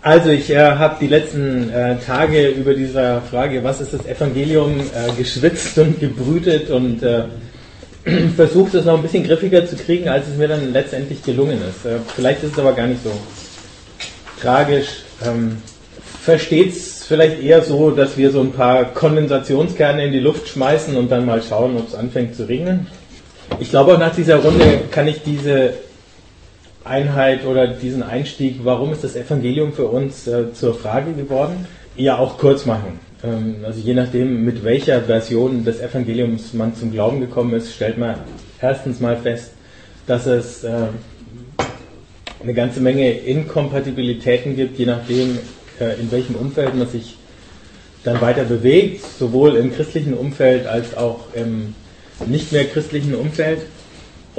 Also ich äh, habe die letzten äh, Tage über diese Frage, was ist das Evangelium, äh, geschwitzt und gebrütet und äh, versucht es noch ein bisschen griffiger zu kriegen, als es mir dann letztendlich gelungen ist. Äh, vielleicht ist es aber gar nicht so tragisch. Ähm, Versteht es vielleicht eher so, dass wir so ein paar Kondensationskerne in die Luft schmeißen und dann mal schauen, ob es anfängt zu regnen? Ich glaube auch nach dieser Runde kann ich diese Einheit oder diesen Einstieg, warum ist das Evangelium für uns äh, zur Frage geworden, eher auch kurz machen. Ähm, also je nachdem, mit welcher Version des Evangeliums man zum Glauben gekommen ist, stellt man erstens mal fest, dass es äh, eine ganze Menge Inkompatibilitäten gibt, je nachdem, äh, in welchem Umfeld man sich dann weiter bewegt, sowohl im christlichen Umfeld als auch im nicht mehr christlichen Umfeld.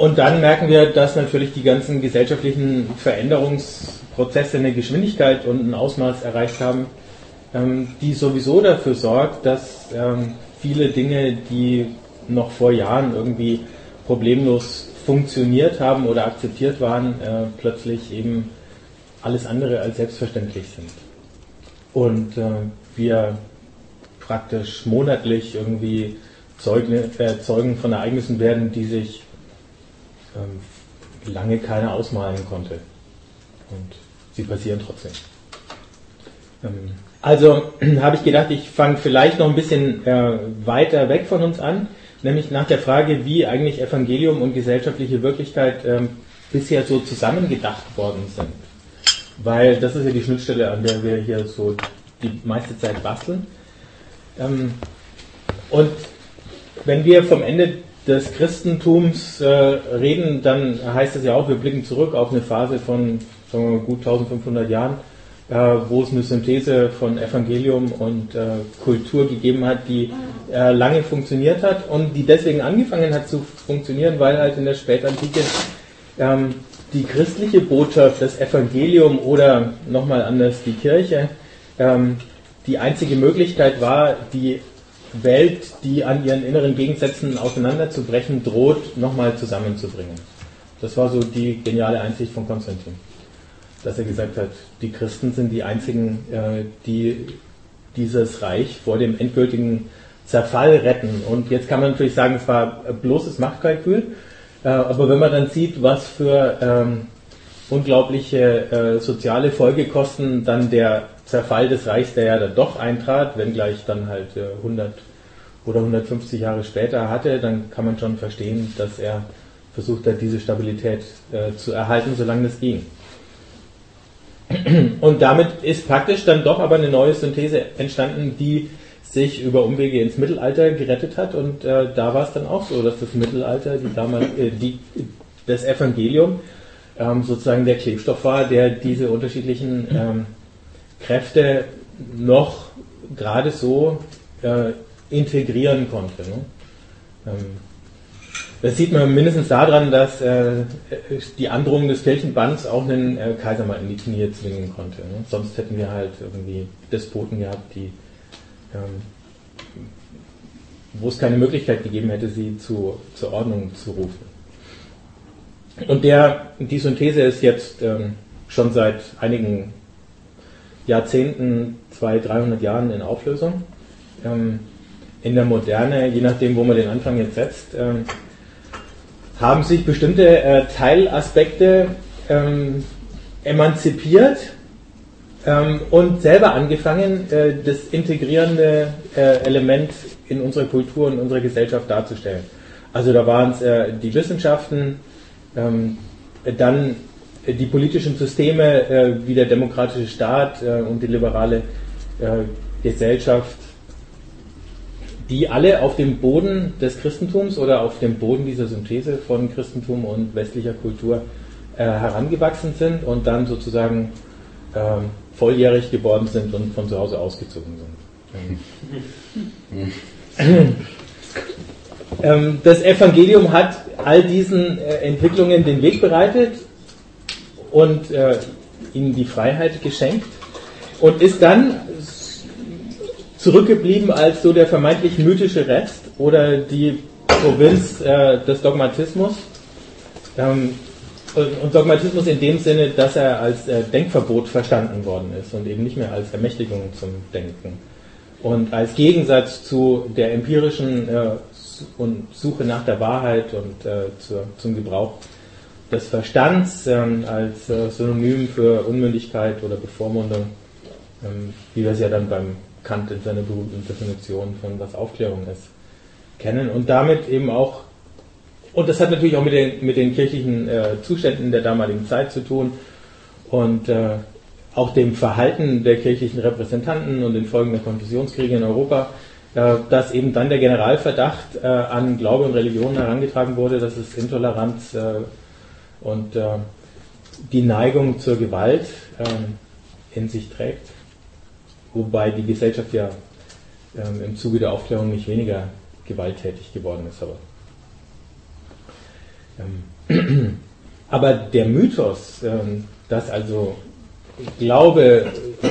Und dann merken wir, dass natürlich die ganzen gesellschaftlichen Veränderungsprozesse eine Geschwindigkeit und ein Ausmaß erreicht haben, ähm, die sowieso dafür sorgt, dass ähm, viele Dinge, die noch vor Jahren irgendwie problemlos funktioniert haben oder akzeptiert waren, äh, plötzlich eben alles andere als selbstverständlich sind. Und äh, wir praktisch monatlich irgendwie Zeugen, äh, Zeugen von Ereignissen werden, die sich ähm, lange keiner ausmalen konnte. Und sie passieren trotzdem. Ähm, also habe ich gedacht, ich fange vielleicht noch ein bisschen äh, weiter weg von uns an, nämlich nach der Frage, wie eigentlich Evangelium und gesellschaftliche Wirklichkeit ähm, bisher so zusammengedacht worden sind. Weil das ist ja die Schnittstelle, an der wir hier so die meiste Zeit basteln. Und wenn wir vom Ende des Christentums äh, reden, dann heißt es ja auch, wir blicken zurück auf eine Phase von sagen wir gut 1500 Jahren, äh, wo es eine Synthese von Evangelium und äh, Kultur gegeben hat, die äh, lange funktioniert hat und die deswegen angefangen hat zu funktionieren, weil halt in der Spätantike ähm, die christliche Botschaft, das Evangelium oder nochmal anders die Kirche, ähm, die einzige Möglichkeit war, die Welt, die an ihren inneren Gegensätzen auseinanderzubrechen droht, nochmal zusammenzubringen. Das war so die geniale Einsicht von Konstantin. Dass er gesagt hat, die Christen sind die einzigen, äh, die dieses Reich vor dem endgültigen Zerfall retten. Und jetzt kann man natürlich sagen, es war bloßes Machtkalkül. Äh, aber wenn man dann sieht, was für ähm, unglaubliche äh, soziale Folgekosten dann der Zerfall des Reichs, der ja dann doch eintrat, wenngleich dann halt 100 äh, oder 150 Jahre später hatte, dann kann man schon verstehen, dass er versucht hat, diese Stabilität äh, zu erhalten, solange das ging. Und damit ist praktisch dann doch aber eine neue Synthese entstanden, die sich über Umwege ins Mittelalter gerettet hat. Und äh, da war es dann auch so, dass das Mittelalter, die damals, äh, die, das Evangelium, ähm, sozusagen der Klebstoff war, der diese unterschiedlichen ähm, Kräfte noch gerade so äh, integrieren konnte. Ne? Ähm, das sieht man mindestens daran, dass äh, die Androhung des Kirchenbands auch einen äh, Kaiser mal in die Knie zwingen konnte. Ne? Sonst hätten wir halt irgendwie Despoten gehabt, die, ähm, wo es keine Möglichkeit gegeben hätte, sie zu, zur Ordnung zu rufen. Und der, die Synthese ist jetzt ähm, schon seit einigen Jahrzehnten, 200, 300 Jahren in Auflösung. Ähm, in der Moderne, je nachdem, wo man den Anfang jetzt setzt, ähm, haben sich bestimmte äh, Teilaspekte ähm, emanzipiert ähm, und selber angefangen, äh, das integrierende äh, Element in unserer Kultur und unserer Gesellschaft darzustellen. Also da waren es äh, die Wissenschaften, ähm, dann die politischen Systeme äh, wie der demokratische Staat äh, und die liberale äh, Gesellschaft, die alle auf dem Boden des Christentums oder auf dem Boden dieser Synthese von Christentum und westlicher Kultur äh, herangewachsen sind und dann sozusagen ähm, volljährig geworden sind und von zu Hause ausgezogen sind. Ähm, das Evangelium hat all diesen äh, Entwicklungen den Weg bereitet und äh, ihnen die Freiheit geschenkt und ist dann zurückgeblieben als so der vermeintlich mythische Rest oder die Provinz äh, des Dogmatismus. Ähm, und Dogmatismus in dem Sinne, dass er als Denkverbot verstanden worden ist und eben nicht mehr als Ermächtigung zum Denken. Und als Gegensatz zu der empirischen und Suche nach der Wahrheit und äh, zur, zum Gebrauch des Verstands ähm, als äh, Synonym für Unmündigkeit oder Bevormundung, ähm, wie wir es ja dann beim Kant in seiner berühmten Definition von was Aufklärung ist, kennen. Und damit eben auch, und das hat natürlich auch mit den, mit den kirchlichen äh, Zuständen der damaligen Zeit zu tun und äh, auch dem Verhalten der kirchlichen Repräsentanten und den Folgen der Konfusionskriege in Europa, dass eben dann der Generalverdacht äh, an Glaube und Religion herangetragen wurde, dass es Intoleranz äh, und äh, die Neigung zur Gewalt ähm, in sich trägt, wobei die Gesellschaft ja ähm, im Zuge der Aufklärung nicht weniger gewalttätig geworden ist. Aber, ähm, aber der Mythos, ähm, dass also Glaube,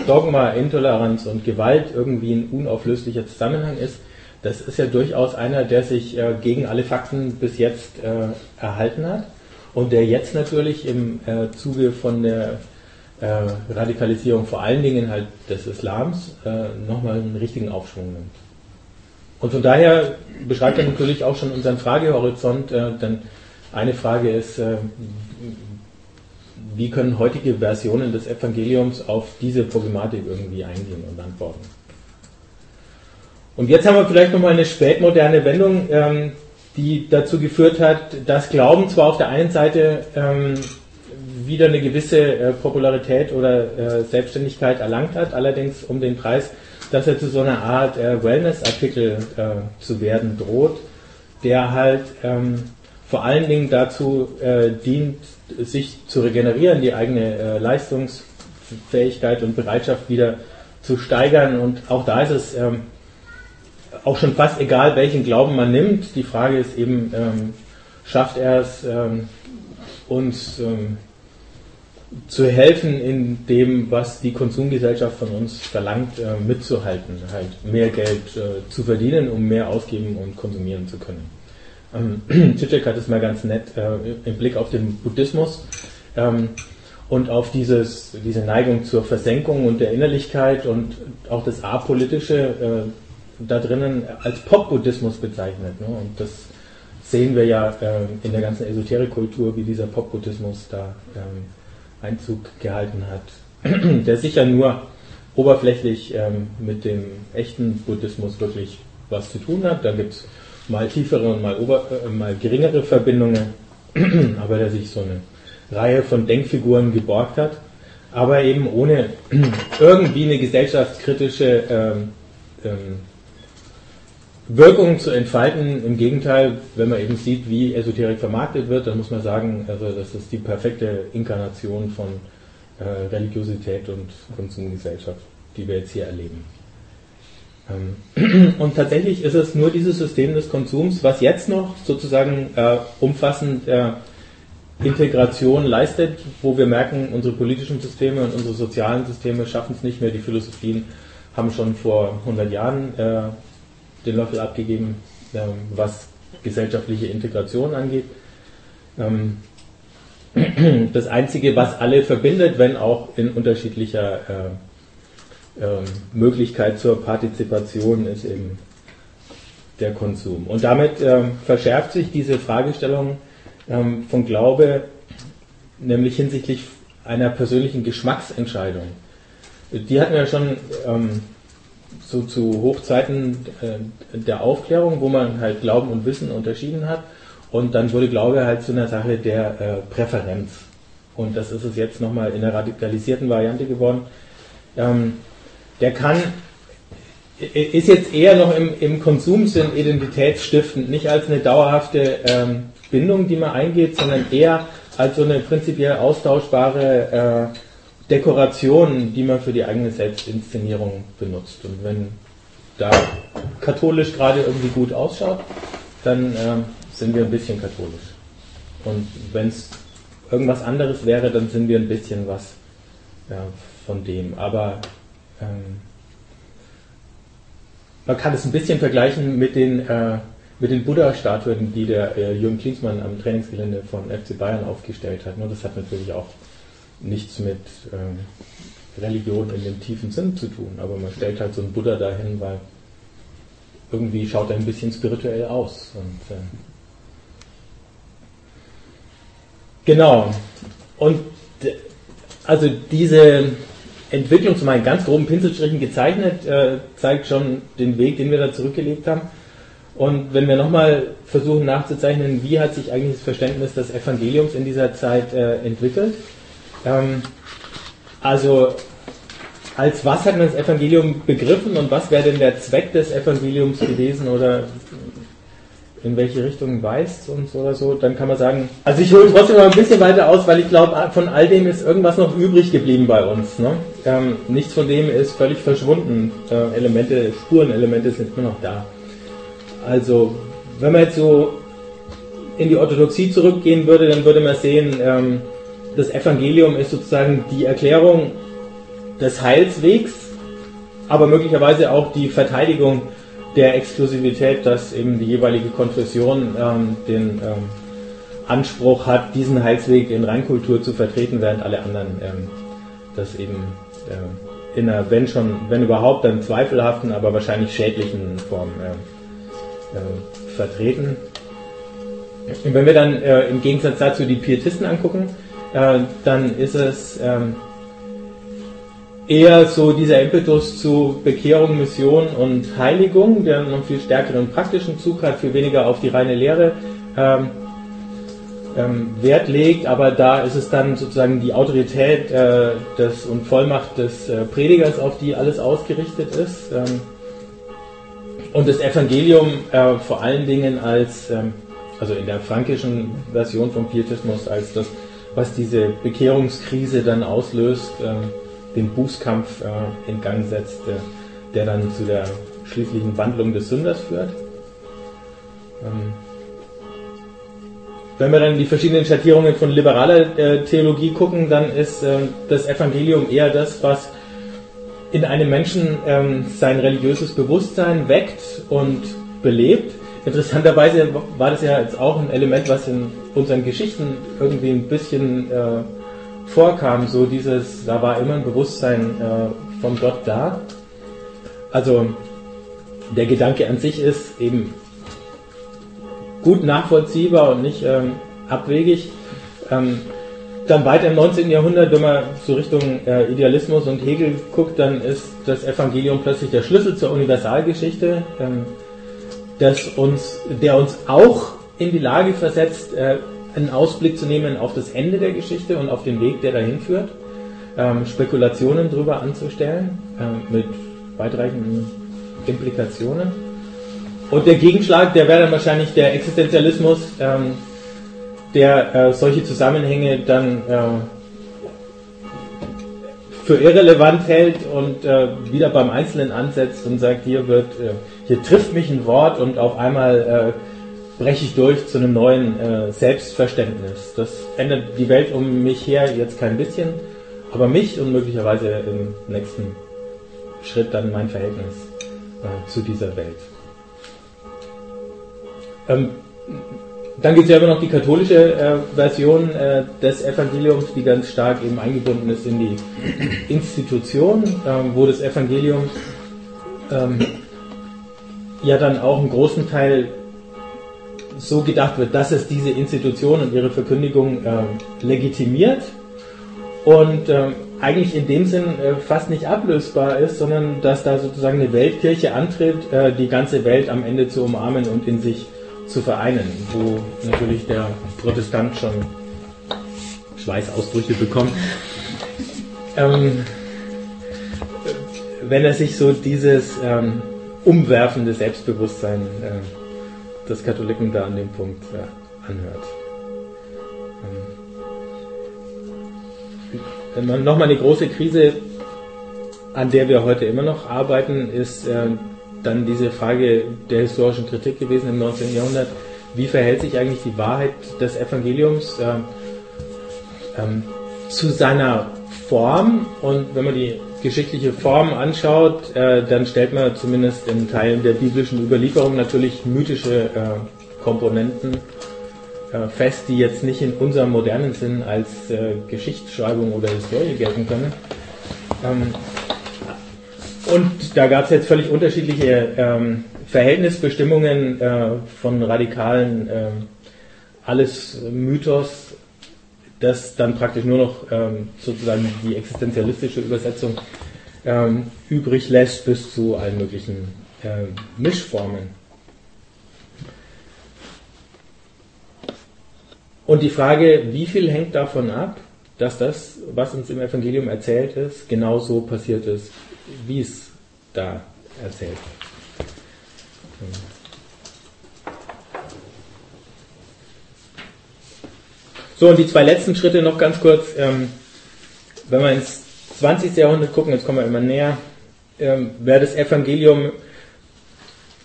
Dogma, Intoleranz und Gewalt irgendwie ein unauflöslicher Zusammenhang ist, das ist ja durchaus einer, der sich äh, gegen alle Fakten bis jetzt äh, erhalten hat und der jetzt natürlich im äh, Zuge von der äh, Radikalisierung vor allen Dingen halt des Islams äh, nochmal einen richtigen Aufschwung nimmt. Und von daher beschreibt er natürlich auch schon unseren Fragehorizont, äh, denn eine Frage ist, wie können heutige Versionen des Evangeliums auf diese Problematik irgendwie eingehen und antworten. Und jetzt haben wir vielleicht nochmal eine spätmoderne Wendung, ähm, die dazu geführt hat, dass Glauben zwar auf der einen Seite ähm, wieder eine gewisse äh, Popularität oder äh, Selbstständigkeit erlangt hat, allerdings um den Preis, dass er zu so einer Art äh, Wellness-Artikel äh, zu werden droht, der halt ähm, vor allen Dingen dazu äh, dient, sich zu regenerieren, die eigene äh, Leistungsfähigkeit und Bereitschaft wieder zu steigern. Und auch da ist es ähm, auch schon fast egal, welchen Glauben man nimmt. Die Frage ist eben, ähm, schafft er es, ähm, uns ähm, zu helfen in dem, was die Konsumgesellschaft von uns verlangt, äh, mitzuhalten, halt mehr Geld äh, zu verdienen, um mehr ausgeben und konsumieren zu können. Ähm, Zizek hat es mal ganz nett äh, im Blick auf den Buddhismus ähm, und auf dieses, diese Neigung zur Versenkung und der Innerlichkeit und auch das Apolitische äh, da drinnen als Pop-Buddhismus bezeichnet. Ne? Und das sehen wir ja äh, in der ganzen Esoterikkultur, wie dieser Pop-Buddhismus da ähm, Einzug gehalten hat, der sicher nur oberflächlich ähm, mit dem echten Buddhismus wirklich was zu tun hat. Da gibt es mal tiefere und mal, ober, äh, mal geringere Verbindungen, aber der sich so eine Reihe von Denkfiguren geborgt hat, aber eben ohne irgendwie eine gesellschaftskritische ähm, ähm, Wirkung zu entfalten. Im Gegenteil, wenn man eben sieht, wie Esoterik vermarktet wird, dann muss man sagen, also das ist die perfekte Inkarnation von äh, Religiosität und Konsumgesellschaft, die wir jetzt hier erleben. Ähm, und tatsächlich ist es nur dieses System des Konsums, was jetzt noch sozusagen äh, umfassend äh, Integration leistet, wo wir merken, unsere politischen Systeme und unsere sozialen Systeme schaffen es nicht mehr. Die Philosophien haben schon vor 100 Jahren äh, den Löffel abgegeben, ähm, was gesellschaftliche Integration angeht. Ähm, das Einzige, was alle verbindet, wenn auch in unterschiedlicher äh, Möglichkeit zur Partizipation, ist eben der Konsum. Und damit äh, verschärft sich diese Fragestellung ähm, von Glaube, nämlich hinsichtlich einer persönlichen Geschmacksentscheidung. Die hatten wir schon ähm, so zu Hochzeiten äh, der Aufklärung, wo man halt Glauben und Wissen unterschieden hat. Und dann wurde Glaube halt zu einer Sache der äh, Präferenz. Und das ist es jetzt nochmal in der radikalisierten Variante geworden. Ähm, der kann, ist jetzt eher noch im, im Konsumsinn identitätsstiftend, nicht als eine dauerhafte ähm, Bindung, die man eingeht, sondern eher als so eine prinzipiell austauschbare äh, Dekorationen, die man für die eigene Selbstinszenierung benutzt. Und wenn da katholisch gerade irgendwie gut ausschaut, dann äh, sind wir ein bisschen katholisch. Und wenn es irgendwas anderes wäre, dann sind wir ein bisschen was ja, von dem. Aber ähm, man kann es ein bisschen vergleichen mit den äh, den Buddha-Statuen, die der äh, Jürgen Klinsmann am Trainingsgelände von FC Bayern aufgestellt hat. Nur das hat natürlich auch nichts mit ähm, Religion in dem tiefen Sinn zu tun, aber man stellt halt so einen Buddha dahin, weil irgendwie schaut er ein bisschen spirituell aus. Und, äh, genau. Und also diese Entwicklung zu meinen ganz groben Pinselstrichen gezeichnet, äh, zeigt schon den Weg, den wir da zurückgelegt haben. Und wenn wir nochmal versuchen nachzuzeichnen, wie hat sich eigentlich das Verständnis des Evangeliums in dieser Zeit äh, entwickelt? Ähm, also als was hat man das Evangelium begriffen und was wäre denn der Zweck des Evangeliums gewesen oder in welche Richtung weist und so oder so, dann kann man sagen, also ich hole trotzdem noch ein bisschen weiter aus, weil ich glaube, von all dem ist irgendwas noch übrig geblieben bei uns. Ne? Ähm, nichts von dem ist völlig verschwunden. Äh, Elemente, Spurenelemente sind immer noch da. Also, wenn man jetzt so in die Orthodoxie zurückgehen würde, dann würde man sehen, ähm, das Evangelium ist sozusagen die Erklärung des Heilswegs, aber möglicherweise auch die Verteidigung der Exklusivität, dass eben die jeweilige Konfession ähm, den ähm, Anspruch hat, diesen Heilsweg in Reinkultur zu vertreten, während alle anderen ähm, das eben äh, in einer, wenn schon, wenn überhaupt, dann zweifelhaften, aber wahrscheinlich schädlichen Form äh, äh, vertreten. Und wenn wir dann äh, im Gegensatz dazu die Pietisten angucken, äh, dann ist es ähm, eher so dieser Impetus zu Bekehrung, Mission und Heiligung, der einen viel stärkeren praktischen Zug hat, viel weniger auf die reine Lehre ähm, ähm, Wert legt, aber da ist es dann sozusagen die Autorität äh, des, und Vollmacht des äh, Predigers, auf die alles ausgerichtet ist. Ähm, und das Evangelium äh, vor allen Dingen als, ähm, also in der frankischen Version vom Pietismus, als das, was diese Bekehrungskrise dann auslöst, ähm, den Bußkampf äh, in Gang setzt, äh, der dann zu der schließlichen Wandlung des Sünders führt. Wenn wir dann die verschiedenen Schattierungen von liberaler äh, Theologie gucken, dann ist äh, das Evangelium eher das, was in einem Menschen ähm, sein religiöses Bewusstsein weckt und belebt. Interessanterweise war das ja jetzt auch ein Element, was in unseren Geschichten irgendwie ein bisschen äh, vorkam, so dieses, da war immer ein Bewusstsein äh, von Gott da. Also der Gedanke an sich ist eben gut nachvollziehbar und nicht ähm, abwegig. Ähm, dann weiter im 19. Jahrhundert, wenn man so Richtung äh, Idealismus und Hegel guckt, dann ist das Evangelium plötzlich der Schlüssel zur Universalgeschichte, ähm, das uns, der uns auch in die Lage versetzt, äh, einen Ausblick zu nehmen auf das Ende der Geschichte und auf den Weg, der dahin führt, ähm, Spekulationen darüber anzustellen, äh, mit weitreichenden Implikationen. Und der Gegenschlag, der wäre dann wahrscheinlich der Existenzialismus, ähm, der äh, solche Zusammenhänge dann äh, für irrelevant hält und äh, wieder beim Einzelnen ansetzt und sagt, hier wird, äh, hier trifft mich ein Wort und auf einmal äh, breche ich durch zu einem neuen äh, Selbstverständnis. Das ändert die Welt um mich her jetzt kein bisschen, aber mich und möglicherweise im nächsten Schritt dann mein Verhältnis zu dieser Welt. Ähm, dann gibt es ja immer noch die katholische äh, Version äh, des Evangeliums, die ganz stark eben eingebunden ist in die Institution, ähm, wo das Evangelium ähm, ja dann auch einen großen Teil so gedacht wird, dass es diese Institution und ihre Verkündigung äh, legitimiert und äh, eigentlich in dem Sinn äh, fast nicht ablösbar ist, sondern dass da sozusagen eine Weltkirche antritt, äh, die ganze Welt am Ende zu umarmen und in sich zu vereinen, wo natürlich der Protestant schon Schweißausbrüche bekommt. Ähm, wenn er sich so dieses ähm, umwerfende Selbstbewusstsein äh, des Katholiken da an dem Punkt ja, anhört. Ähm, Nochmal eine große Krise, an der wir heute immer noch arbeiten, ist äh, dann diese Frage der historischen Kritik gewesen im 19. Jahrhundert. Wie verhält sich eigentlich die Wahrheit des Evangeliums äh, ähm, zu seiner Form? Und wenn man die geschichtliche Form anschaut, äh, dann stellt man zumindest in Teilen der biblischen Überlieferung natürlich mythische äh, Komponenten äh, fest, die jetzt nicht in unserem modernen Sinn als äh, Geschichtsschreibung oder Historie gelten können. Ähm, und da gab es jetzt völlig unterschiedliche ähm, Verhältnisbestimmungen äh, von radikalen äh, alles Mythos, das dann praktisch nur noch ähm, sozusagen die existenzialistische Übersetzung ähm, übrig lässt, bis zu allen möglichen äh, Mischformen. Und die Frage, wie viel hängt davon ab, dass das, was uns im Evangelium erzählt ist, genauso passiert ist, wie es da erzählt wird. So, und die zwei letzten Schritte noch ganz kurz. Ähm, wenn wir ins 20. Jahrhundert gucken, jetzt kommen wir immer näher, ähm, wäre das Evangelium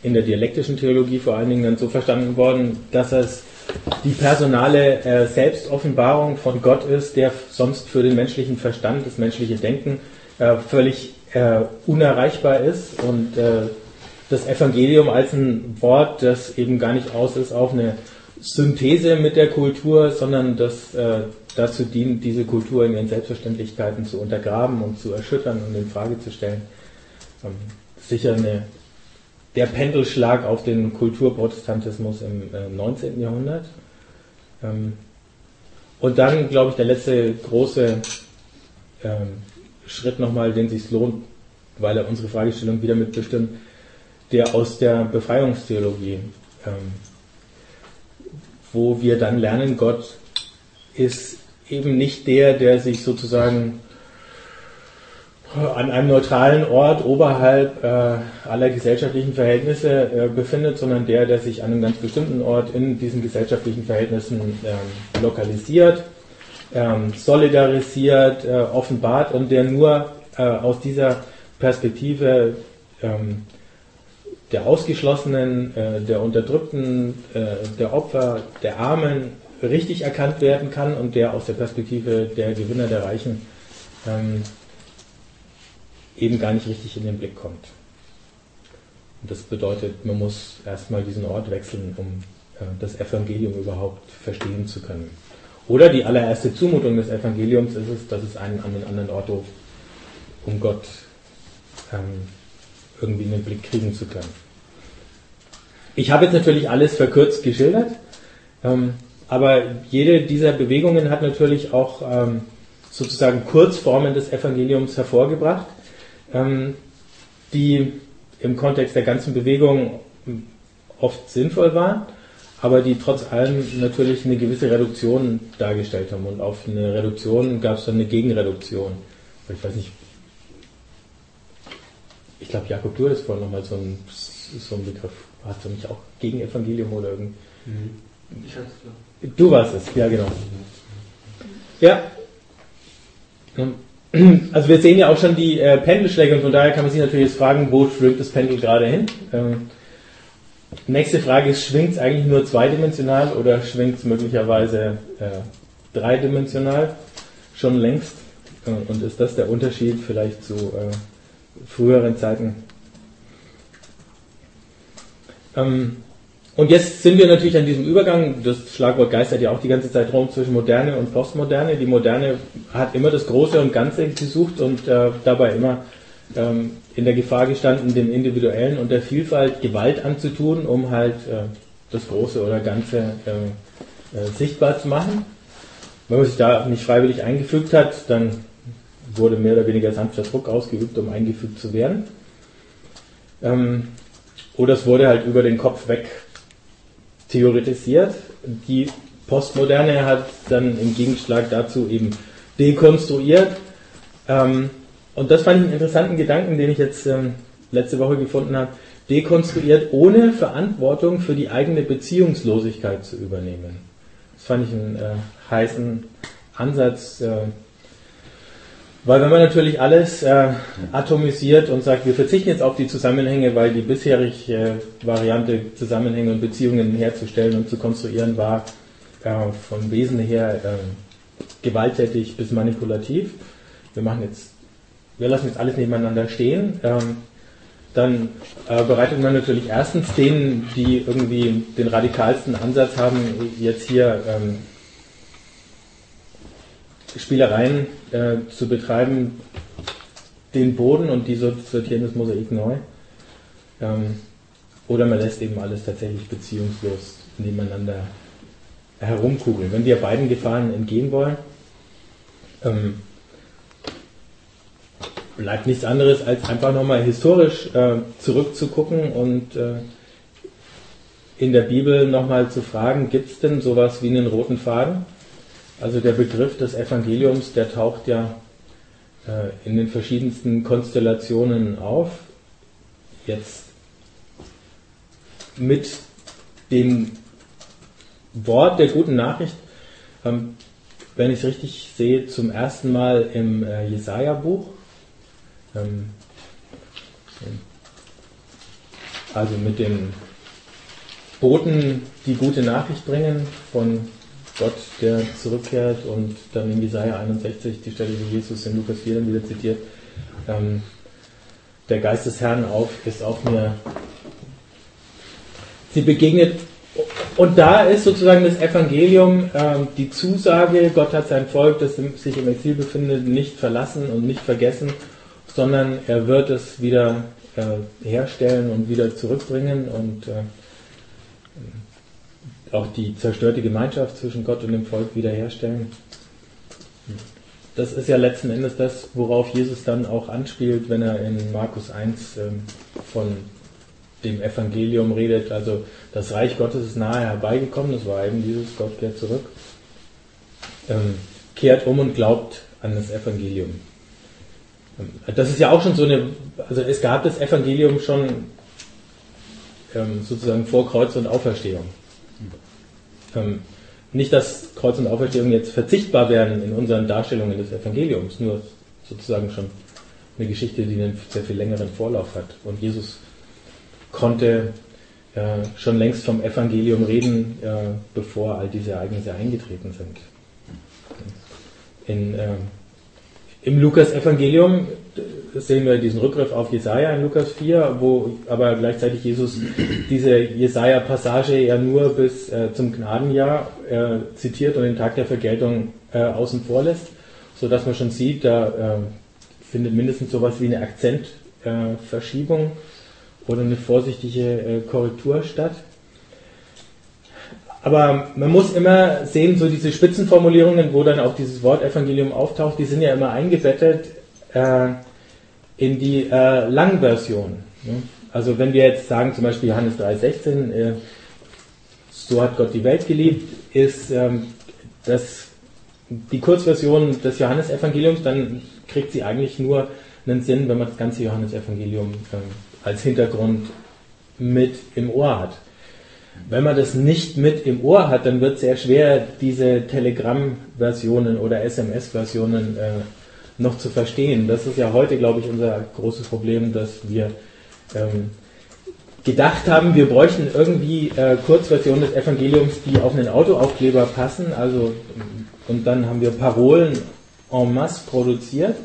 in der dialektischen Theologie vor allen Dingen dann so verstanden worden, dass es die personale äh, Selbstoffenbarung von Gott ist, der sonst für den menschlichen Verstand, das menschliche Denken äh, völlig äh, unerreichbar ist und äh, das Evangelium als ein Wort, das eben gar nicht aus ist auf eine Synthese mit der Kultur, sondern das äh, dazu dient, diese Kultur in ihren Selbstverständlichkeiten zu untergraben und zu erschüttern und in Frage zu stellen. Ähm, sicher eine der Pendelschlag auf den Kulturprotestantismus im äh, 19. Jahrhundert. Ähm, und dann, glaube ich, der letzte große ähm, Schritt nochmal, den sich lohnt, weil er unsere Fragestellung wieder mitbestimmt, der aus der Befreiungstheologie, ähm, wo wir dann lernen, Gott ist eben nicht der, der sich sozusagen an einem neutralen Ort oberhalb äh, aller gesellschaftlichen Verhältnisse äh, befindet, sondern der, der sich an einem ganz bestimmten Ort in diesen gesellschaftlichen Verhältnissen ähm, lokalisiert, ähm, solidarisiert, äh, offenbart und der nur äh, aus dieser Perspektive ähm, der Ausgeschlossenen, äh, der Unterdrückten, äh, der Opfer, der Armen richtig erkannt werden kann und der aus der Perspektive der Gewinner, der Reichen ähm, eben gar nicht richtig in den Blick kommt. Und das bedeutet, man muss erstmal diesen Ort wechseln, um äh, das Evangelium überhaupt verstehen zu können. Oder die allererste Zumutung des Evangeliums ist es, dass es einen an den anderen Ort ruft, um Gott ähm, irgendwie in den Blick kriegen zu können. Ich habe jetzt natürlich alles verkürzt geschildert, ähm, aber jede dieser Bewegungen hat natürlich auch ähm, sozusagen Kurzformen des Evangeliums hervorgebracht ähm, die im Kontext der ganzen Bewegung oft sinnvoll waren, aber die trotz allem natürlich eine gewisse Reduktion dargestellt haben. Und auf eine Reduktion gab es dann eine Gegenreduktion. Ich weiß nicht, ich glaube, Jakob, du hattest vorhin nochmal so einen, so einen Begriff. Hast du nicht auch gegen Evangelium oder irgendwie? Mhm. Ich hatte es, Du warst es, ja, genau. Ja. Also wir sehen ja auch schon die äh, Pendelschläge und von daher kann man sich natürlich jetzt fragen, wo schwingt das Pendel gerade hin? Ähm, nächste Frage ist, schwingt es eigentlich nur zweidimensional oder schwingt es möglicherweise äh, dreidimensional? Schon längst. Äh, und ist das der Unterschied vielleicht zu äh, früheren Zeiten? Ähm, und jetzt sind wir natürlich an diesem Übergang, das Schlagwort geistert ja auch die ganze Zeit rum zwischen Moderne und Postmoderne. Die Moderne hat immer das Große und Ganze gesucht und äh, dabei immer ähm, in der Gefahr gestanden, dem Individuellen und der Vielfalt Gewalt anzutun, um halt äh, das Große oder Ganze äh, äh sichtbar zu machen. Wenn man sich da nicht freiwillig eingefügt hat, dann wurde mehr oder weniger sanfter Druck ausgeübt, um eingefügt zu werden. Ähm, oder es wurde halt über den Kopf weg theoretisiert. Die Postmoderne hat dann im Gegenschlag dazu eben dekonstruiert. Ähm, und das fand ich einen interessanten Gedanken, den ich jetzt ähm, letzte Woche gefunden habe. Dekonstruiert, ohne Verantwortung für die eigene Beziehungslosigkeit zu übernehmen. Das fand ich einen äh, heißen Ansatz. Äh, weil wenn man natürlich alles äh, atomisiert und sagt, wir verzichten jetzt auf die Zusammenhänge, weil die bisherige äh, Variante, Zusammenhänge und Beziehungen herzustellen und zu konstruieren, war äh, vom Wesen her äh, gewalttätig bis manipulativ. Wir machen jetzt wir lassen jetzt alles nebeneinander stehen, ähm, dann äh, bereitet man natürlich erstens denen, die irgendwie den radikalsten Ansatz haben, jetzt hier ähm, Spielereien äh, zu betreiben, den Boden und die sortieren das Mosaik neu. Ähm, oder man lässt eben alles tatsächlich beziehungslos nebeneinander herumkugeln. Wenn wir beiden Gefahren entgehen wollen, ähm, bleibt nichts anderes, als einfach nochmal historisch äh, zurückzugucken und äh, in der Bibel nochmal zu fragen, gibt es denn sowas wie einen roten Faden? Also der Begriff des Evangeliums, der taucht ja äh, in den verschiedensten Konstellationen auf. Jetzt mit dem Wort der guten Nachricht, ähm, wenn ich es richtig sehe, zum ersten Mal im äh, Jesaja-Buch. Ähm, also mit den Boten, die gute Nachricht bringen von Gott, der zurückkehrt und dann in Jesaja 61 die Stelle, die Jesus in Lukas 4 dann wieder zitiert. Ähm, der Geist des Herrn auf, ist auf mir. Sie begegnet, und da ist sozusagen das Evangelium äh, die Zusage, Gott hat sein Volk, das sich im Exil befindet, nicht verlassen und nicht vergessen sondern er wird es wieder äh, herstellen und wieder zurückbringen und äh, auch die zerstörte Gemeinschaft zwischen Gott und dem Volk wiederherstellen. Das ist ja letzten Endes das, worauf Jesus dann auch anspielt, wenn er in Markus 1 ähm, von dem Evangelium redet. Also das Reich Gottes ist nahe herbeigekommen, das war eben dieses Gott kehrt zurück. Ähm, kehrt um und glaubt an das Evangelium. Das ist ja auch schon so eine, also es gab das Evangelium schon ähm, sozusagen vor Kreuz und Auferstehung. Ähm, nicht, dass Kreuz und Auferstehung jetzt verzichtbar werden in unseren Darstellungen des Evangeliums, nur sozusagen schon eine Geschichte, die einen sehr viel längeren Vorlauf hat. Und Jesus konnte äh, schon längst vom Evangelium reden, äh, bevor all diese Ereignisse eingetreten sind. In, äh, im Lukas-Evangelium sehen wir diesen Rückgriff auf Jesaja in Lukas 4, wo aber gleichzeitig Jesus diese Jesaja-Passage ja nur bis äh, zum Gnadenjahr äh, zitiert und den Tag der Vergeltung äh, außen vor lässt, sodass man schon sieht, da äh, findet mindestens sowas wie eine Akzentverschiebung oder eine vorsichtige äh, Korrektur statt. Aber man muss immer sehen, so diese Spitzenformulierungen, wo dann auch dieses Wort Evangelium auftaucht, die sind ja immer eingebettet äh, in die äh, Langversion. Ne? Also wenn wir jetzt sagen, zum Beispiel Johannes 3,16, äh, so hat Gott die Welt geliebt, ist ähm, das die Kurzversion des Johannesevangeliums, dann kriegt sie eigentlich nur einen Sinn, wenn man das ganze Johannesevangelium äh, als Hintergrund mit im Ohr hat. Wenn man das nicht mit im Ohr hat, dann wird es sehr schwer, diese Telegram-Versionen oder SMS-Versionen äh, noch zu verstehen. Das ist ja heute, glaube ich, unser großes Problem, dass wir ähm, gedacht haben, wir bräuchten irgendwie äh, Kurzversionen des Evangeliums, die auf einen Autoaufkleber passen. Also, und dann haben wir Parolen en masse produziert.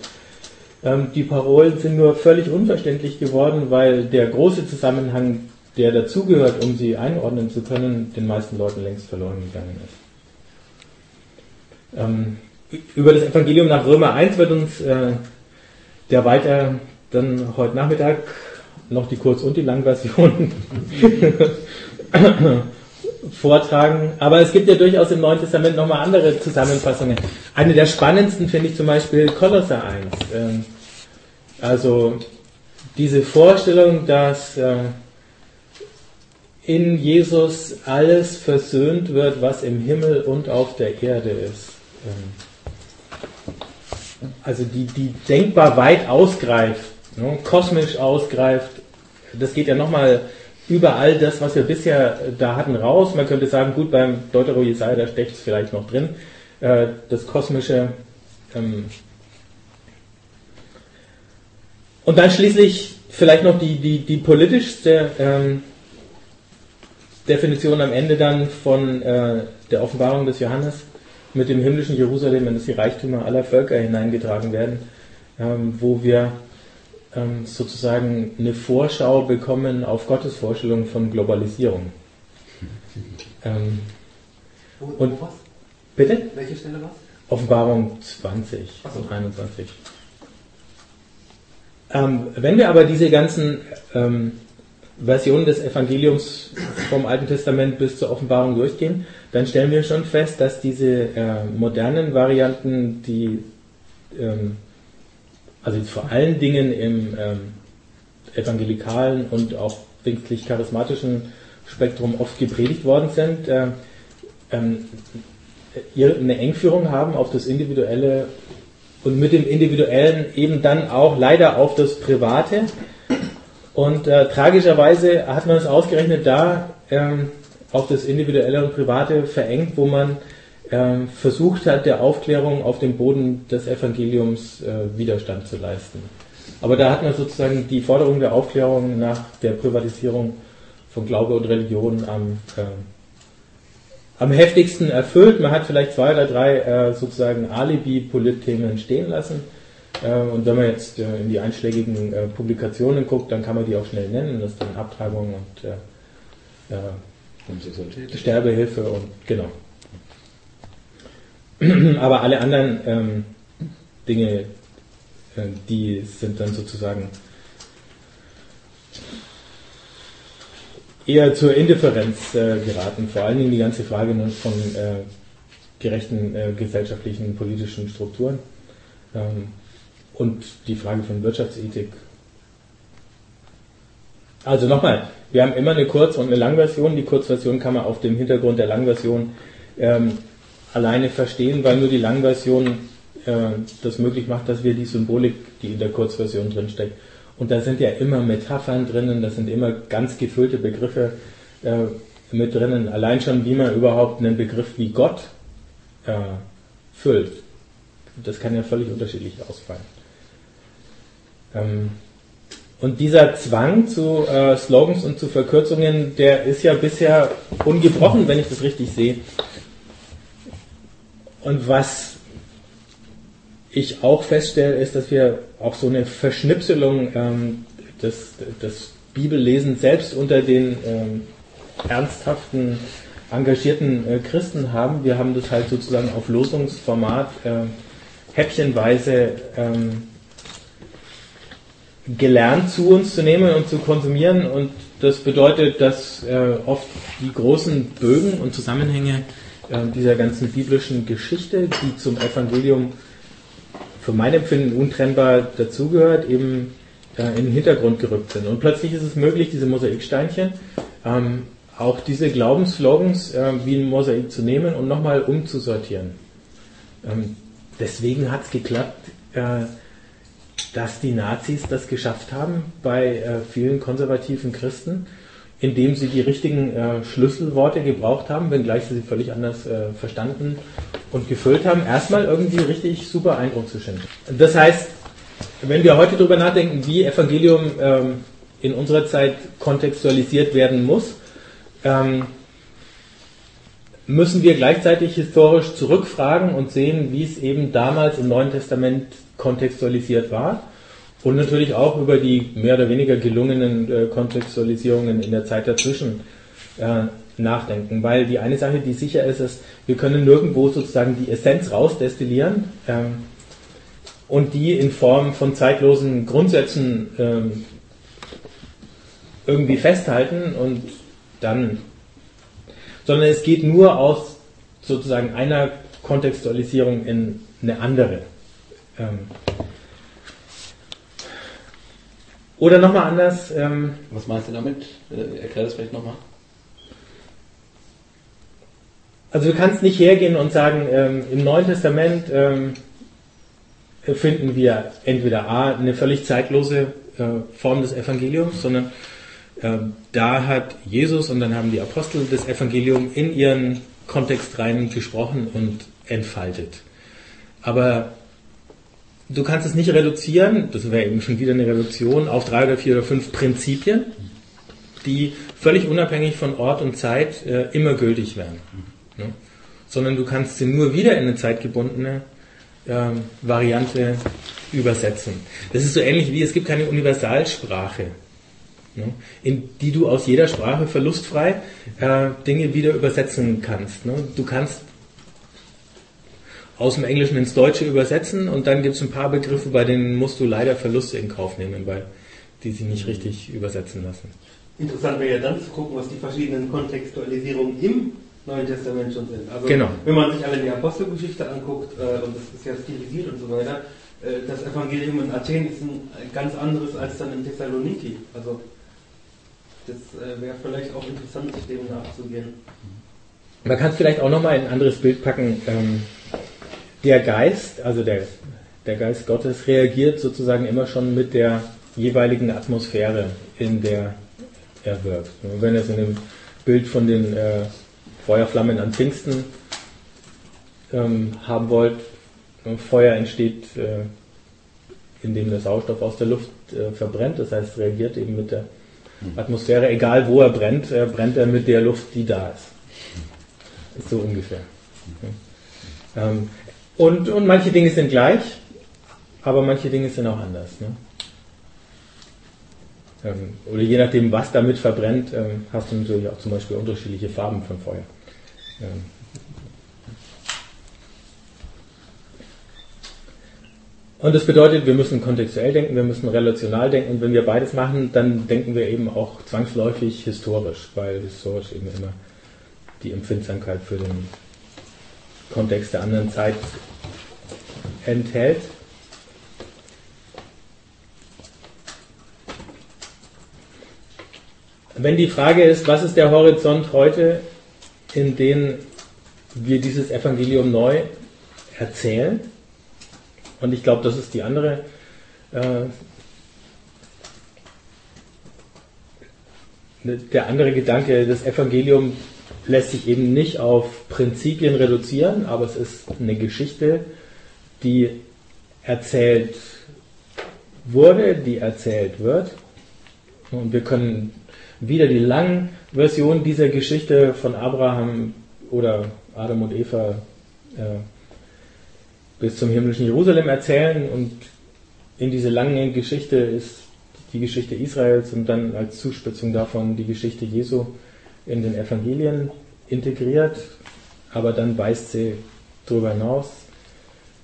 Ähm, die Parolen sind nur völlig unverständlich geworden, weil der große Zusammenhang der dazugehört, um sie einordnen zu können, den meisten Leuten längst verloren gegangen ist. Ähm, über das Evangelium nach Römer 1 wird uns äh, der weiter dann heute Nachmittag noch die Kurz- und die Langversion vortragen. Aber es gibt ja durchaus im Neuen Testament nochmal andere Zusammenfassungen. Eine der spannendsten finde ich zum Beispiel Kolosser 1. Ähm, also diese Vorstellung, dass äh, in Jesus alles versöhnt wird, was im Himmel und auf der Erde ist. Ähm, also die, die denkbar weit ausgreift, ne, kosmisch ausgreift. Das geht ja nochmal über all das, was wir bisher da hatten, raus. Man könnte sagen, gut, beim Deutero Jesaja, da steckt es vielleicht noch drin. Äh, das kosmische. Ähm, und dann schließlich vielleicht noch die, die, die politischste ähm, Definition am Ende dann von äh, der Offenbarung des Johannes mit dem himmlischen Jerusalem, in das die Reichtümer aller Völker hineingetragen werden. ähm, wo wir ähm, sozusagen eine Vorschau bekommen auf Gottes Vorstellung von Globalisierung. Ähm, Wo, Und- wo was? bitte? Welche Stelle was? Offenbarung 20 Ach so. und 21. Ähm, wenn wir aber diese ganzen ähm, Versionen des Evangeliums vom Alten Testament bis zur Offenbarung durchgehen, dann stellen wir schon fest, dass diese äh, modernen Varianten, die ähm, also vor allen Dingen im ähm, evangelikalen und auch pfingstlich-charismatischen Spektrum oft gepredigt worden sind, äh, ähm, eine Engführung haben auf das Individuelle und mit dem Individuellen eben dann auch leider auf das Private. Und äh, tragischerweise hat man es ausgerechnet da ähm, auf das Individuelle und Private verengt, wo man ähm, versucht hat, der Aufklärung auf dem Boden des Evangeliums äh, Widerstand zu leisten. Aber da hat man sozusagen die Forderung der Aufklärung nach der Privatisierung von Glaube und Religion am, ähm, am heftigsten erfüllt. Man hat vielleicht zwei oder drei äh, sozusagen Alibi-Politthemen stehen lassen. Äh, und wenn man jetzt äh, in die einschlägigen äh, Publikationen guckt, dann kann man die auch schnell nennen. Das ist dann Abtreibung und äh, Homosexualität. Sterbehilfe und genau. Aber alle anderen ähm, Dinge, äh, die sind dann sozusagen eher zur Indifferenz äh, geraten. Vor allen Dingen die ganze Frage von äh, gerechten gesellschaftlichen, politischen Strukturen ähm, und die Frage von Wirtschaftsethik. Also nochmal, wir haben immer eine Kurz- und eine Langversion. Die Kurzversion kann man auf dem Hintergrund der Langversion ähm, alleine verstehen, weil nur die Langversion äh, das möglich macht, dass wir die Symbolik, die in der Kurzversion drinsteckt, und da sind ja immer Metaphern drinnen, da sind immer ganz gefüllte Begriffe äh, mit drinnen. Allein schon, wie man überhaupt einen Begriff wie Gott äh, füllt. Das kann ja völlig unterschiedlich ausfallen. Ähm, und dieser Zwang zu äh, Slogans und zu Verkürzungen, der ist ja bisher ungebrochen, wenn ich das richtig sehe. Und was ich auch feststelle, ist, dass wir auch so eine Verschnipselung ähm, des, des Bibellesens selbst unter den ähm, ernsthaften, engagierten äh, Christen haben. Wir haben das halt sozusagen auf Losungsformat äh, häppchenweise ähm, gelernt zu uns zu nehmen und zu konsumieren und das bedeutet, dass äh, oft die großen Bögen und Zusammenhänge äh, dieser ganzen biblischen Geschichte, die zum Evangelium für mein Empfinden untrennbar dazugehört, eben äh, in den Hintergrund gerückt sind. Und plötzlich ist es möglich, diese Mosaiksteinchen, ähm, auch diese Glaubensslogans äh, wie ein Mosaik zu nehmen und nochmal umzusortieren. Ähm, deswegen hat es geklappt, äh, dass die Nazis das geschafft haben bei äh, vielen konservativen Christen, indem sie die richtigen äh, Schlüsselworte gebraucht haben, wenngleich sie sie völlig anders äh, verstanden und gefüllt haben, erstmal irgendwie richtig super Eindruck zu schinden. Das heißt, wenn wir heute darüber nachdenken, wie Evangelium ähm, in unserer Zeit kontextualisiert werden muss, ähm, müssen wir gleichzeitig historisch zurückfragen und sehen, wie es eben damals im Neuen Testament kontextualisiert war und natürlich auch über die mehr oder weniger gelungenen äh, Kontextualisierungen in der Zeit dazwischen äh, nachdenken. Weil die eine Sache, die sicher ist, ist, wir können nirgendwo sozusagen die Essenz rausdestillieren ähm, und die in Form von zeitlosen Grundsätzen ähm, irgendwie festhalten und dann, sondern es geht nur aus sozusagen einer Kontextualisierung in eine andere. Ähm, oder nochmal anders, ähm, Was meinst du damit? Äh, erklär das vielleicht nochmal. also du kannst nicht hergehen und sagen, ähm, im Neuen Testament ähm, finden wir entweder A, eine völlig zeitlose äh, Form des Evangeliums, sondern ähm, da hat Jesus und dann haben die Apostel das Evangelium in ihren Kontext rein gesprochen und entfaltet. Aber du kannst es nicht reduzieren, das wäre eben schon wieder eine Reduktion, auf drei oder vier oder fünf Prinzipien, die völlig unabhängig von Ort und Zeit äh, immer gültig wären. Ne? Sondern du kannst sie nur wieder in eine zeitgebundene ähm, Variante übersetzen. Das ist so ähnlich wie es gibt keine Universalsprache, ne, in die du aus jeder Sprache verlustfrei äh, Dinge wieder übersetzen kannst. Ne. Du kannst aus dem Englischen ins Deutsche übersetzen und dann gibt es ein paar Begriffe, bei denen musst du leider Verluste in Kauf nehmen, weil die sich nicht richtig übersetzen lassen. Interessant wäre ja dann zu gucken, was die verschiedenen Kontextualisierungen im Neuen Testament schon sind. Also genau. wenn man sich alle die Apostelgeschichte anguckt, äh, und das ist ja stilisiert und so weiter, äh, das Evangelium in Athen ist ein ganz anderes als dann in Thessaloniki. Also das äh, wäre vielleicht auch interessant, sich dem nachzugehen. Man kann es vielleicht auch nochmal in ein anderes Bild packen. Ähm, der Geist, also der, der Geist Gottes, reagiert sozusagen immer schon mit der jeweiligen Atmosphäre, in der er wirkt. wenn ihr es in dem Bild von den äh, Feuerflammen an Pfingsten ähm, haben wollt, Feuer entsteht, äh, indem der Sauerstoff aus der Luft äh, verbrennt, das heißt reagiert eben mit der Atmosphäre, egal wo er brennt, äh, brennt er mit der Luft, die da ist. Ist so ungefähr. Ähm, und, und manche Dinge sind gleich, aber manche Dinge sind auch anders. Ne? Ähm, oder je nachdem, was damit verbrennt, ähm, hast du natürlich auch zum Beispiel unterschiedliche Farben von Feuer. Ähm. Und das bedeutet, wir müssen kontextuell denken, wir müssen relational denken. Und wenn wir beides machen, dann denken wir eben auch zwangsläufig historisch, weil historisch eben immer die Empfindsamkeit für den Kontext der anderen Zeit enthält. Wenn die Frage ist, was ist der Horizont heute, in dem wir dieses Evangelium neu erzählen, und ich glaube, das ist die andere äh, der andere Gedanke, das Evangelium lässt sich eben nicht auf Prinzipien reduzieren, aber es ist eine Geschichte, die erzählt wurde, die erzählt wird. Und wir können wieder die langen Versionen dieser Geschichte von Abraham oder Adam und Eva äh, bis zum himmlischen Jerusalem erzählen und in diese lange Geschichte ist die Geschichte Israels und dann als Zuspitzung davon die Geschichte Jesu in den Evangelien integriert, aber dann weist sie darüber hinaus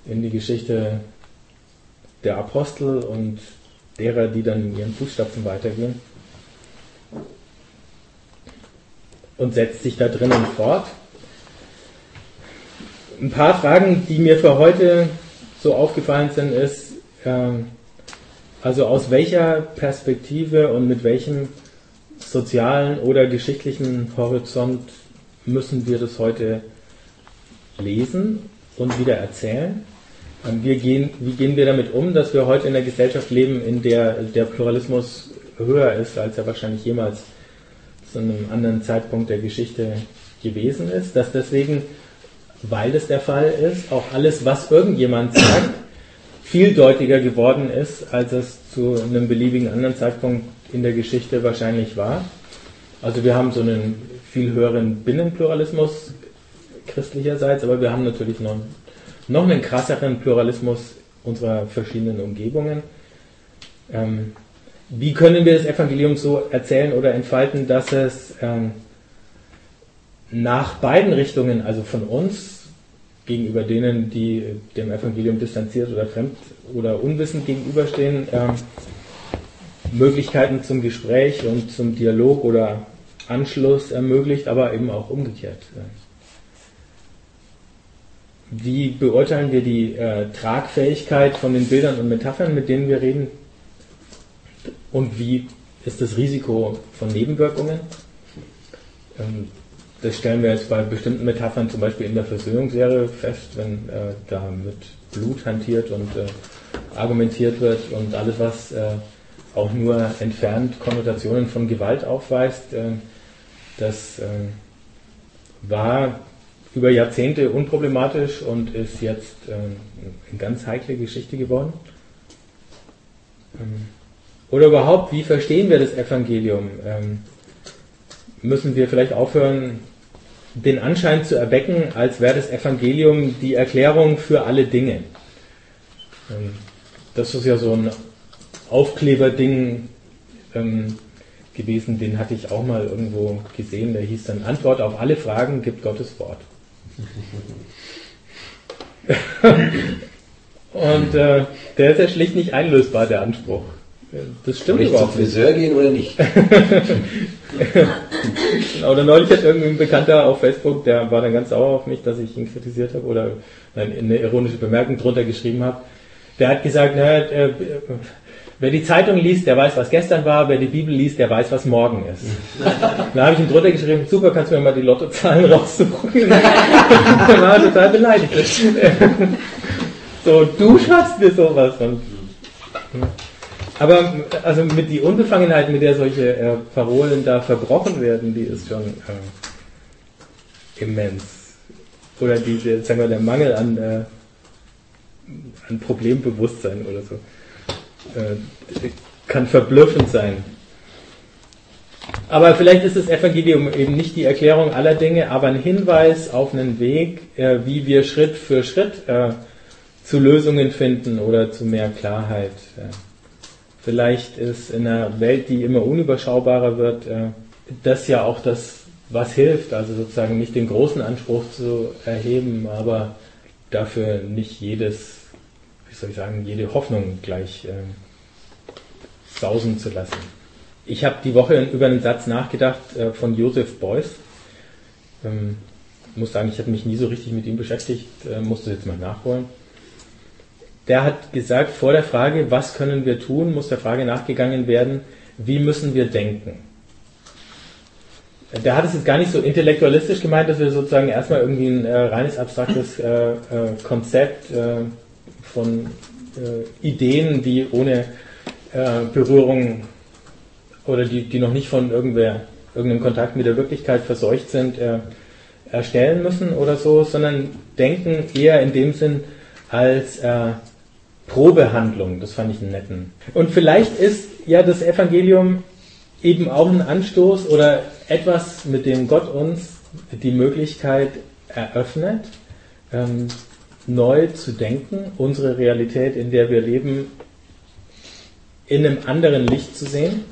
in die Geschichte der Apostel und derer, die dann in ihren Fußstapfen weitergehen und setzt sich da drinnen fort. Ein paar Fragen, die mir für heute so aufgefallen sind, ist, äh, also aus welcher Perspektive und mit welchem sozialen oder geschichtlichen Horizont müssen wir das heute lesen und wieder erzählen? Ähm, wir gehen, wie gehen wir damit um, dass wir heute in einer Gesellschaft leben, in der der Pluralismus höher ist, als er wahrscheinlich jemals zu einem anderen Zeitpunkt der Geschichte gewesen ist? Dass deswegen, weil das der Fall ist, auch alles, was irgendjemand sagt, vieldeutiger geworden ist, als es zu einem beliebigen anderen Zeitpunkt in der Geschichte wahrscheinlich war. Also wir haben so einen viel höheren Binnenpluralismus christlicherseits, aber wir haben natürlich noch, noch einen krasseren Pluralismus unserer verschiedenen Umgebungen. Ähm, wie können wir das Evangelium so erzählen oder entfalten, dass es ähm, nach beiden Richtungen, also von uns gegenüber denen, die dem Evangelium distanziert oder fremd oder unwissend gegenüberstehen, ähm, Möglichkeiten zum Gespräch und zum Dialog oder Anschluss ermöglicht, aber eben auch umgekehrt. Wie beurteilen wir die äh, Tragfähigkeit von den Bildern und Metaphern, mit denen wir reden? Und wie ist das Risiko von Nebenwirkungen? Ähm, das stellen wir jetzt bei bestimmten Metaphern, zum Beispiel in der Versöhnungsserie, fest, wenn äh, da mit Blut hantiert und äh, argumentiert wird und alles, was äh, auch nur entfernt Konnotationen von Gewalt aufweist, äh, das äh, war über Jahrzehnte unproblematisch und ist jetzt äh, eine ganz heikle Geschichte geworden. Ähm, oder überhaupt, wie verstehen wir das Evangelium? Ähm, müssen wir vielleicht aufhören, den Anschein zu erwecken, als wäre das Evangelium die Erklärung für alle Dinge. Ähm, das ist ja so ein Aufkleberding ähm, gewesen, den hatte ich auch mal irgendwo gesehen, der hieß dann Antwort auf alle Fragen gibt Gottes Wort. Und äh, der ist ja schlicht nicht einlösbar, der Anspruch. Das stimmt Soll ich zum überhaupt nicht. Friseur gehen oder nicht? Oder neulich hat irgendein Bekannter auf Facebook, der war dann ganz sauer auf mich, dass ich ihn kritisiert habe oder eine ironische Bemerkung drunter geschrieben habe. Der hat gesagt, na, äh, wer die Zeitung liest, der weiß, was gestern war, wer die Bibel liest, der weiß, was morgen ist. da habe ich ihm drunter geschrieben, super, kannst du mir mal die Lottozahlen raussuchen? der war total beleidigt. so, du schaffst mir sowas. Und, aber also mit die Unbefangenheit, mit der solche äh, Parolen da verbrochen werden, die ist schon äh, immens. Oder diese, sagen wir, der Mangel an, äh, an Problembewusstsein oder so kann verblüffend sein. Aber vielleicht ist das Evangelium eben nicht die Erklärung aller Dinge, aber ein Hinweis auf einen Weg, äh, wie wir Schritt für Schritt äh, zu Lösungen finden oder zu mehr Klarheit. Äh, Vielleicht ist in einer Welt, die immer unüberschaubarer wird, äh, das ja auch das, was hilft, also sozusagen nicht den großen Anspruch zu erheben, aber dafür nicht jedes, soll ich sagen, jede Hoffnung gleich äh, sausen zu lassen. Ich habe die Woche über einen Satz nachgedacht äh, von Joseph Beuys. Ähm, muss sagen, ich habe mich nie so richtig mit ihm beschäftigt, äh, musste jetzt mal nachholen der hat gesagt, vor der Frage, was können wir tun, muss der Frage nachgegangen werden, wie müssen wir denken. Der hat es jetzt gar nicht so intellektualistisch gemeint, dass wir sozusagen erstmal irgendwie ein äh, reines abstraktes äh, äh, Konzept äh, von äh, Ideen, die ohne äh, Berührung oder die, die noch nicht von irgendwer, irgendeinem Kontakt mit der Wirklichkeit verseucht sind, erstellen müssen oder so, sondern denken eher in dem Sinn als Probehandlung, das fand ich einen netten. Und vielleicht ist ja das Evangelium eben auch ein Anstoß oder etwas, mit dem Gott uns die Möglichkeit eröffnet, ähm, neu zu denken, unsere Realität, in der wir leben, in einem anderen Licht zu sehen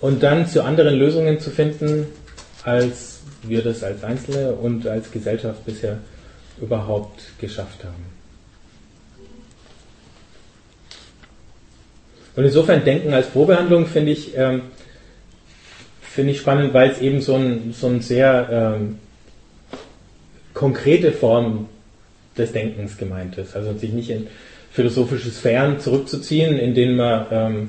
und dann zu anderen Lösungen zu finden, als wir das als Einzelne und als Gesellschaft bisher überhaupt geschafft haben. Und insofern Denken als Probehandlung finde ich, ähm, finde ich spannend, weil es eben so ein, so ein sehr ähm, konkrete Form des Denkens gemeint ist. Also sich nicht in philosophische Sphären zurückzuziehen, in denen man ähm,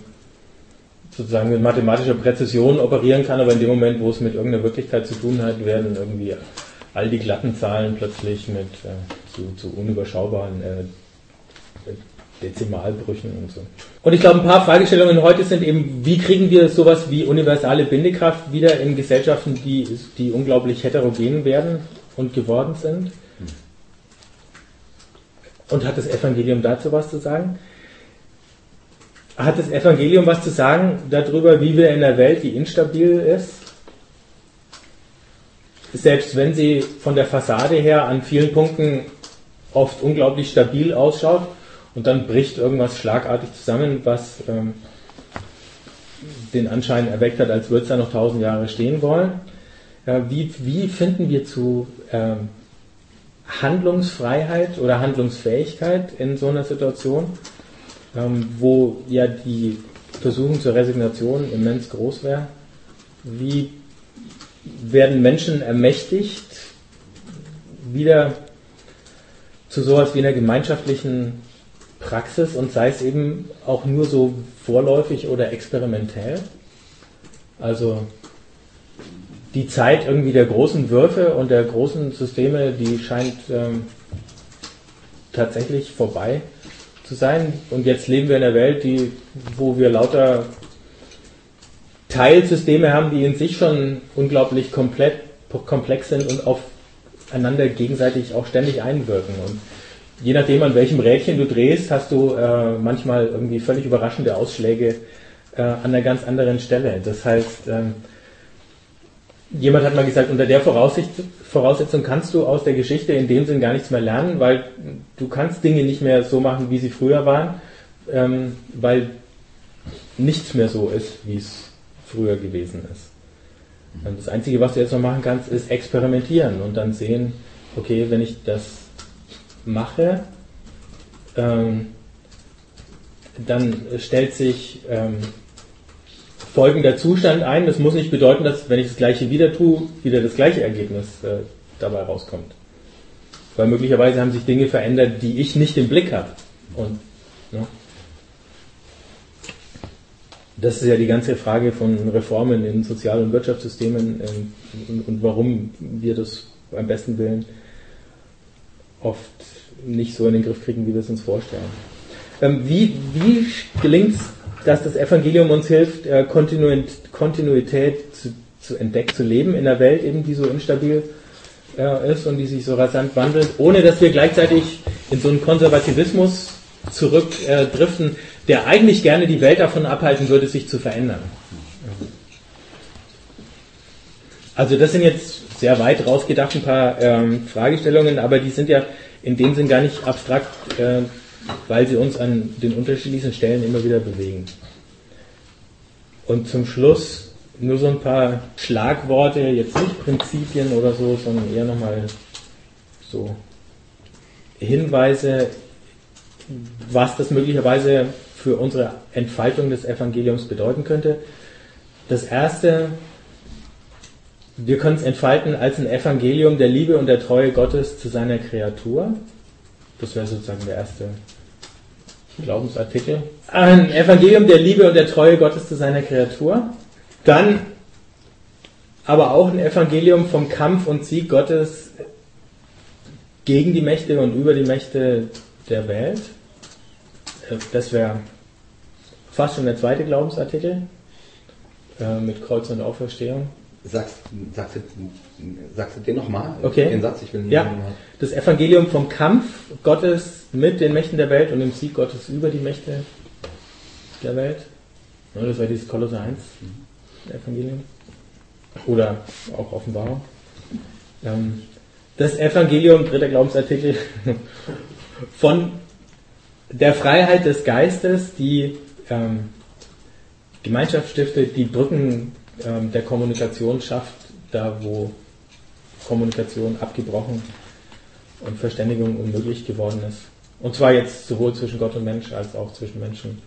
sozusagen mit mathematischer Präzision operieren kann, aber in dem Moment, wo es mit irgendeiner Wirklichkeit zu tun hat, werden irgendwie all die glatten Zahlen plötzlich mit äh, zu, zu unüberschaubaren äh, Dezimalbrüchen und so. Und ich glaube, ein paar Fragestellungen heute sind eben, wie kriegen wir sowas wie universale Bindekraft wieder in Gesellschaften, die, die unglaublich heterogen werden und geworden sind? Und hat das Evangelium dazu was zu sagen? Hat das Evangelium was zu sagen darüber, wie wir in einer Welt, die instabil ist, selbst wenn sie von der Fassade her an vielen Punkten oft unglaublich stabil ausschaut, und dann bricht irgendwas schlagartig zusammen, was ähm, den Anschein erweckt hat, als würde es da noch tausend Jahre stehen wollen. Ja, wie, wie finden wir zu ähm, Handlungsfreiheit oder Handlungsfähigkeit in so einer Situation, ähm, wo ja die Versuchung zur Resignation immens groß wäre? Wie werden Menschen ermächtigt, wieder zu sowas wie einer gemeinschaftlichen Praxis und sei es eben auch nur so vorläufig oder experimentell. Also die Zeit irgendwie der großen Würfe und der großen Systeme, die scheint ähm, tatsächlich vorbei zu sein. Und jetzt leben wir in einer Welt, die, wo wir lauter Teilsysteme haben, die in sich schon unglaublich komplett, komplex sind und aufeinander gegenseitig auch ständig einwirken. Und je nachdem, an welchem Rädchen du drehst, hast du äh, manchmal irgendwie völlig überraschende Ausschläge äh, an einer ganz anderen Stelle. Das heißt, ähm, jemand hat mal gesagt, unter der Voraussetzung kannst du aus der Geschichte in dem Sinn gar nichts mehr lernen, weil du kannst Dinge nicht mehr so machen, wie sie früher waren, ähm, weil nichts mehr so ist, wie es früher gewesen ist. Und das Einzige, was du jetzt noch machen kannst, ist experimentieren und dann sehen, okay, wenn ich das mache, ähm, dann stellt sich ähm, folgender Zustand ein. Das muss nicht bedeuten, dass wenn ich das gleiche wieder tue, wieder das gleiche Ergebnis äh, dabei rauskommt. Weil möglicherweise haben sich Dinge verändert, die ich nicht im Blick habe. Und ne? das ist ja die ganze Frage von Reformen in Sozial- und Wirtschaftssystemen ähm, und, und, warum wir das beim besten Willen oft nicht so in den Griff kriegen, wie wir es uns vorstellen. Ähm, wie wie gelingt es, dass das Evangelium uns hilft, äh, Kontinuität zu, zu entdecken, zu leben in einer Welt, eben, die so instabil äh, ist und die sich so rasant wandelt, ohne dass wir gleichzeitig in so einen Konservativismus zurückdriften, äh, der eigentlich gerne die Welt davon abhalten würde, sich zu verändern. Also das sind jetzt sehr weit rausgedacht ein paar ähm, Fragestellungen, aber die sind ja in dem Sinn gar nicht abstrakt, äh, weil sie uns an den unterschiedlichsten Stellen immer wieder bewegen. Und zum Schluss nur so ein paar Schlagworte, jetzt nicht Prinzipien oder so, sondern eher nochmal so Hinweise, was das möglicherweise für unsere Entfaltung des Evangeliums bedeuten könnte. Das erste, wir können es entfalten als ein Evangelium der Liebe und der Treue Gottes zu seiner Kreatur. Das wäre sozusagen der erste Glaubensartikel. Ein Evangelium der Liebe und der Treue Gottes zu seiner Kreatur. Dann aber auch ein Evangelium vom Kampf und Sieg Gottes gegen die Mächte und über die Mächte der Welt. Das wäre fast schon der zweite Glaubensartikel äh, mit Kreuz und Auferstehung. Sagst, sagst, du, sagst du den nochmal? Okay. Den Satz, ich will ja. Das Evangelium vom Kampf Gottes mit den Mächten der Welt und dem Sieg Gottes über die Mächte der Welt. Ja, das wäre dieses Kolosser 1 Evangelium. Oder auch Offenbarung. Ähm, das Evangelium, dritter Glaubensartikel, von der Freiheit des Geistes, die ähm, Gemeinschaft stiftet, die Brücken ähm, der Kommunikation schafft, da wo Kommunikation abgebrochen und Verständigung unmöglich geworden ist. Und zwar jetzt sowohl zwischen Gott und Mensch als auch zwischen Menschen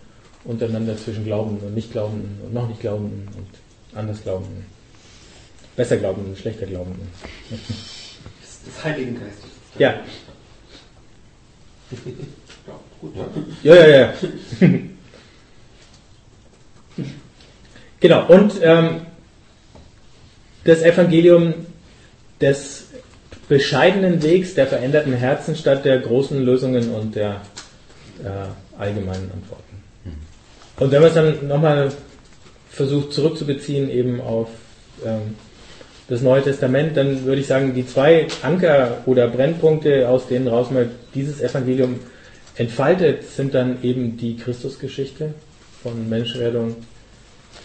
untereinander, zwischen Glaubenden und Nicht-Glaubenden und noch nicht Glaubenden und anders Glaubenden. Besser Glaubenden und schlechter Glaubenden. Des Heiligen Geistes. Ja. Ja, gut. Ja, ja, ja. genau, und ähm, das Evangelium des bescheidenen Wegs der veränderten Herzen statt der großen Lösungen und der äh, allgemeinen Antworten. Und wenn man es dann nochmal versucht zurückzubeziehen eben auf ähm, das Neue Testament, dann würde ich sagen, die zwei Anker oder Brennpunkte, aus denen raus mal dieses Evangelium entfaltet, sind dann eben die Christusgeschichte von Menschenrettung,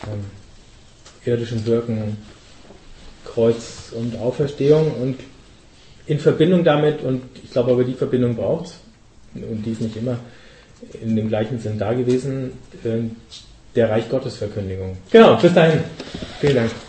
ähm, irdischem Wirken, Kreuz und Auferstehung und in Verbindung damit, und ich glaube aber die Verbindung braucht und die ist nicht immer in dem gleichen Sinn da gewesen, äh, der Reich Gottes Verkündigung. Genau, bis dahin. Vielen Dank.